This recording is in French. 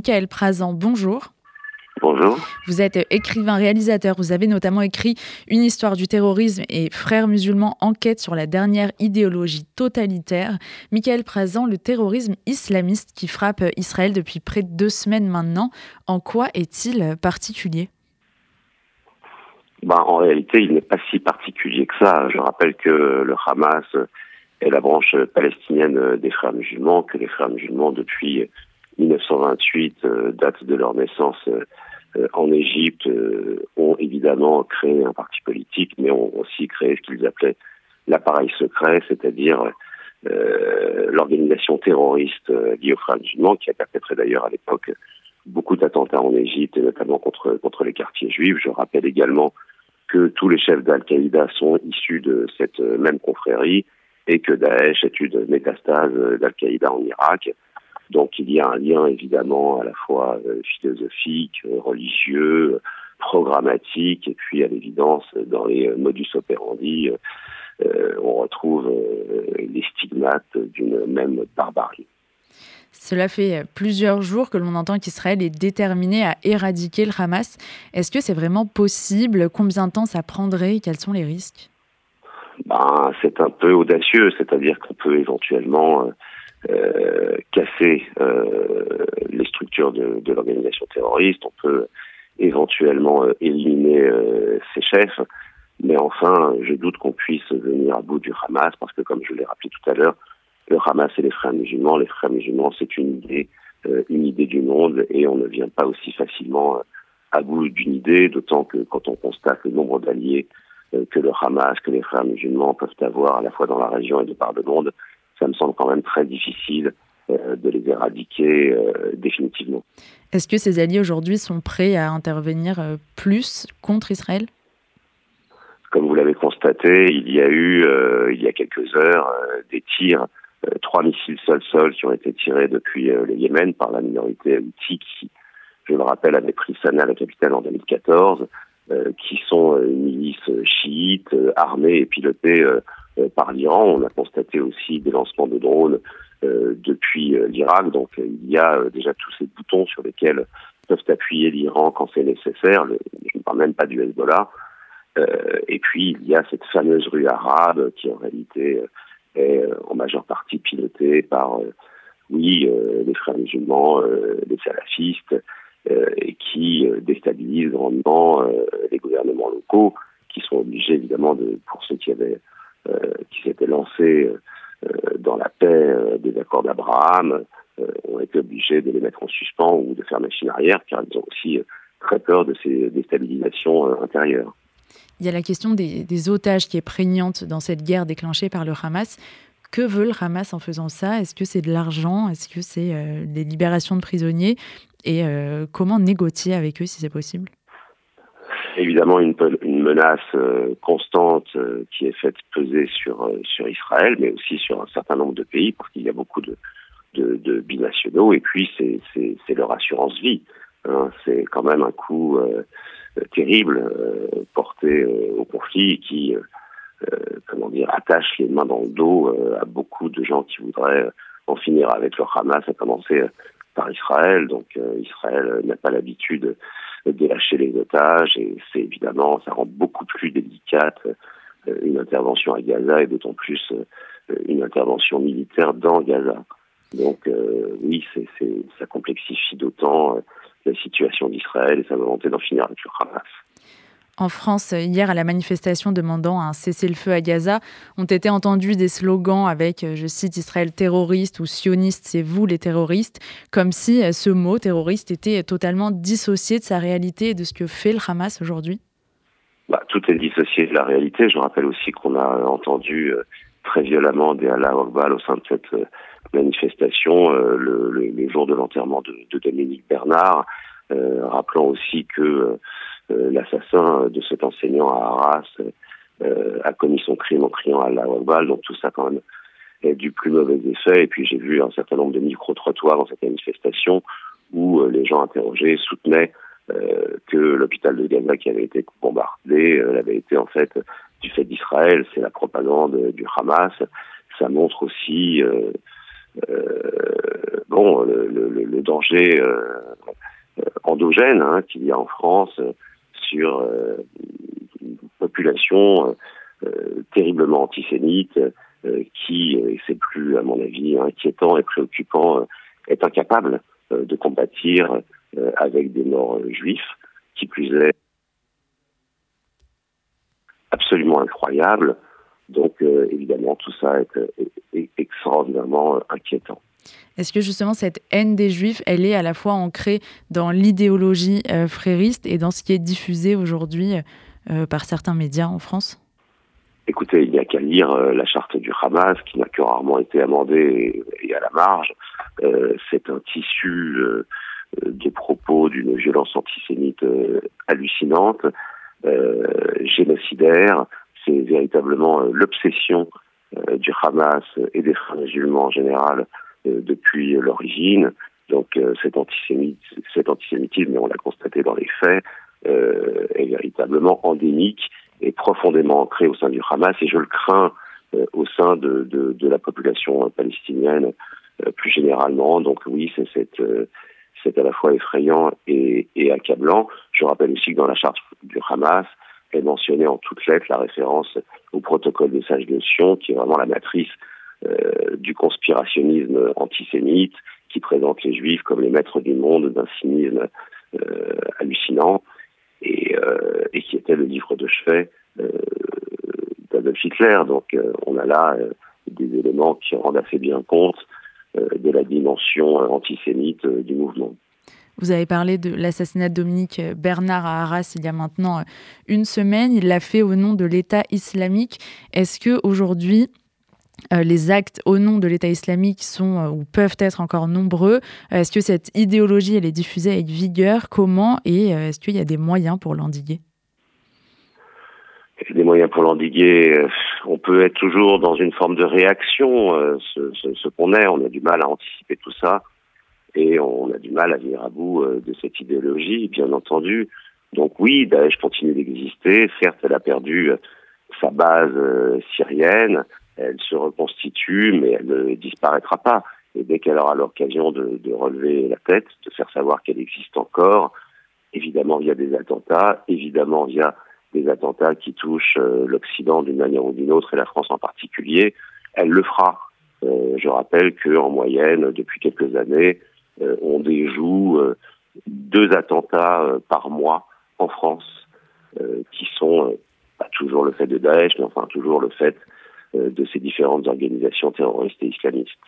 Michael Prazan. Bonjour. Bonjour. Vous êtes écrivain, réalisateur. Vous avez notamment écrit Une histoire du terrorisme et Frères musulmans enquête sur la dernière idéologie totalitaire. Michael Prazan, le terrorisme islamiste qui frappe Israël depuis près de deux semaines maintenant, en quoi est-il particulier? Ben, En réalité, il n'est pas si particulier que ça. Je rappelle que le Hamas est la branche palestinienne des frères musulmans, que les frères musulmans, depuis 1928, euh, date de leur naissance euh, en Égypte euh, ont évidemment créé un parti politique, mais ont aussi créé ce qu'ils appelaient l'appareil secret, c'est-à-dire euh, l'organisation terroriste liée aux frères musulmans, qui a perpétré d'ailleurs à l'époque beaucoup d'attentats en Égypte, et notamment contre, contre les quartiers juifs. Je rappelle également que tous les chefs d'Al-Qaïda sont issus de cette même confrérie et que Daesh est une métastase d'Al-Qaïda en Irak. Donc il y a un lien évidemment à la fois euh, philosophique, euh, religieux, programmatique, et puis à l'évidence dans les euh, modus operandi, on retrouve les stigmates d'une même barbarie. Cela fait plusieurs jours que l'on entend qu'Israël est déterminé à éradiquer le Hamas. Est-ce que c'est vraiment possible? Combien de temps ça prendrait? Quels sont les risques? Ben, C'est un peu audacieux, c'est-à-dire qu'on peut éventuellement euh, casser euh, les structures de, de l'organisation terroriste, on peut éventuellement euh, éliminer ses chefs, mais enfin, je doute qu'on puisse venir à bout du Hamas, parce que comme je l'ai rappelé tout à l'heure, le Hamas et les frères musulmans, les frères musulmans, c'est une idée, une idée du monde, et on ne vient pas aussi facilement à bout d'une idée, d'autant que quand on constate le nombre d'alliés que le Hamas, que les frères musulmans peuvent avoir à la fois dans la région et de par le monde, ça me semble quand même très difficile euh, de les éradiquer euh, définitivement. Est-ce que ces alliés aujourd'hui sont prêts à intervenir euh, plus contre Israël? Comme vous l'avez constaté, il y a eu, il y a quelques heures, des tirs, trois missiles sol-sol qui ont été tirés depuis le Yémen par la minorité houthi qui, je le rappelle, avait pris Sanaa, la capitale, en 2014, qui sont une milice chiite, armée et pilotée par l'Iran. On a constaté aussi des lancements de drones euh, depuis euh, l'Irak. Donc il y a déjà tous ces boutons sur lesquels peuvent appuyer l'Iran quand c'est nécessaire. je ne parle même pas du Hezbollah. et puis il y a cette fameuse rue arabe qui en réalité est en majeure partie pilotée par, oui, les frères musulmans, les salafistes, et qui déstabilise grandement les gouvernements locaux, qui sont obligés évidemment de, pour ceux qui avaient euh, qui s'étaient lancés euh, dans la paix euh, des accords d'Abraham ont été obligés de les mettre en suspens ou de faire machine arrière, car ils ont aussi très peur de ces déstabilisations intérieures. Il y a la question des, otages qui est prégnante dans cette guerre déclenchée par le Hamas. Que veut le Hamas en faisant ça? Est-ce que c'est de l'argent? Est-ce que c'est euh, des libérations de prisonniers? Et euh, comment négocier avec eux si c'est possible? Évidemment une, une menace euh, constante euh, qui est faite peser sur euh, sur Israël, mais aussi sur un certain nombre de pays, parce qu'il y a beaucoup de, de, de binationaux, et puis c'est leur assurance vie. Hein. C'est quand même un coup terrible porté au conflit qui comment dire attache les mains dans le dos à beaucoup de gens qui voudraient en finir avec le Hamas, à commencer par Israël. Donc Israël n'a pas l'habitude de lâcher les otages et c'est évidemment, ça rend beaucoup plus délicate euh, une intervention à Gaza et d'autant plus euh, une intervention militaire dans Gaza. Donc euh, oui, c'est, ça complexifie d'autant la situation d'Israël et sa volonté d'en finir avec le Hamas. En France, hier, à la manifestation demandant un cessez-le-feu à Gaza, ont été entendus des slogans avec, je cite, Israël terroriste ou sioniste, c'est vous les terroristes, comme si ce mot terroriste était totalement dissocié de sa réalité et de ce que fait le Hamas aujourd'hui. Bah, tout est dissocié de la réalité. Je rappelle aussi qu'on a entendu euh, très violemment des Allah Akbar au sein de cette euh, manifestation euh, le, jour de l'enterrement de, Dominique Bernard, rappelant aussi que euh, l'assassin de cet enseignant à Arras euh, a commis son crime en criant à la Akbar, donc tout ça quand même est du plus mauvais effet. Et puis j'ai vu un certain nombre de micro-trottoirs dans cette manifestation où euh, les gens interrogés soutenaient que l'hôpital de Gaza qui avait été bombardé avait été en fait du fait d'Israël, c'est la propagande du Hamas. Ça montre aussi bon, le, danger endogène hein, qu'il y a en France sur une population terriblement antisémite qui, et c'est plus à mon avis inquiétant et préoccupant, est incapable de combattre avec des morts juifs, qui plus est absolument incroyable. Donc euh, évidemment, tout ça est, extraordinairement euh, inquiétant. Est-ce que justement cette haine des juifs, elle est à la fois ancrée dans l'idéologie euh, frériste et dans ce qui est diffusé aujourd'hui par certains médias en France? Écoutez, il n'y a qu'à lire la charte du Hamas, qui n'a que rarement été amendée et, à la marge. C'est un tissu de propos d'une violence antisémite hallucinante. Euh, génocidaire. C'est véritablement euh, l'obsession euh, du Hamas et des frères musulmans en général depuis l'origine. Donc cet, antisémitisme, cet antisémitisme, on l'a constaté dans les faits, est véritablement endémique et profondément ancré au sein du Hamas et je le crains au sein de, de, de, la population palestinienne plus généralement. Donc oui, c'est cette c'est à la fois effrayant et, et, accablant. Je rappelle aussi que dans la charte du Hamas est mentionnée en toutes lettres la référence au protocole des sages de Sion, qui est vraiment la matrice euh, du conspirationnisme antisémite, qui présente les juifs comme les maîtres du monde d'un cynisme euh, hallucinant, et, euh, et, qui était le livre de chevet euh, d'Adolf Hitler. Donc euh, on a là euh, des éléments qui rendent assez bien compte euh, de la dimension euh, antisémite euh, du mouvement. Vous avez parlé de l'assassinat de Dominique Bernard à Arras il y a maintenant une semaine. Il l'a fait au nom de l'État islamique. Est-ce que aujourd'hui les actes au nom de l'État islamique sont ou peuvent être encore nombreux Est-ce que cette idéologie elle est diffusée avec vigueur? Comment? Et est-ce qu'il y a des moyens pour l'endiguer? Des moyens pour l'endiguer. Euh, on peut être toujours dans une forme de réaction, euh, ce, ce, qu'on est. On a du mal à anticiper tout ça et on a du mal à venir à bout euh, de cette idéologie, bien entendu. Donc oui, Daesh continue d'exister. Certes, elle a perdu sa base syrienne, elle se reconstitue, mais elle ne disparaîtra pas. Et dès qu'elle aura l'occasion de, relever la tête, de faire savoir qu'elle existe encore, évidemment via des attentats, évidemment via des attentats qui touchent euh, l'Occident d'une manière ou d'une autre et la France en particulier, elle le fera. Euh, je rappelle qu'en moyenne, depuis quelques années, euh, on déjoue deux attentats par mois en France, qui sont pas toujours le fait de Daesh, mais enfin toujours le fait de ces différentes organisations terroristes et islamistes.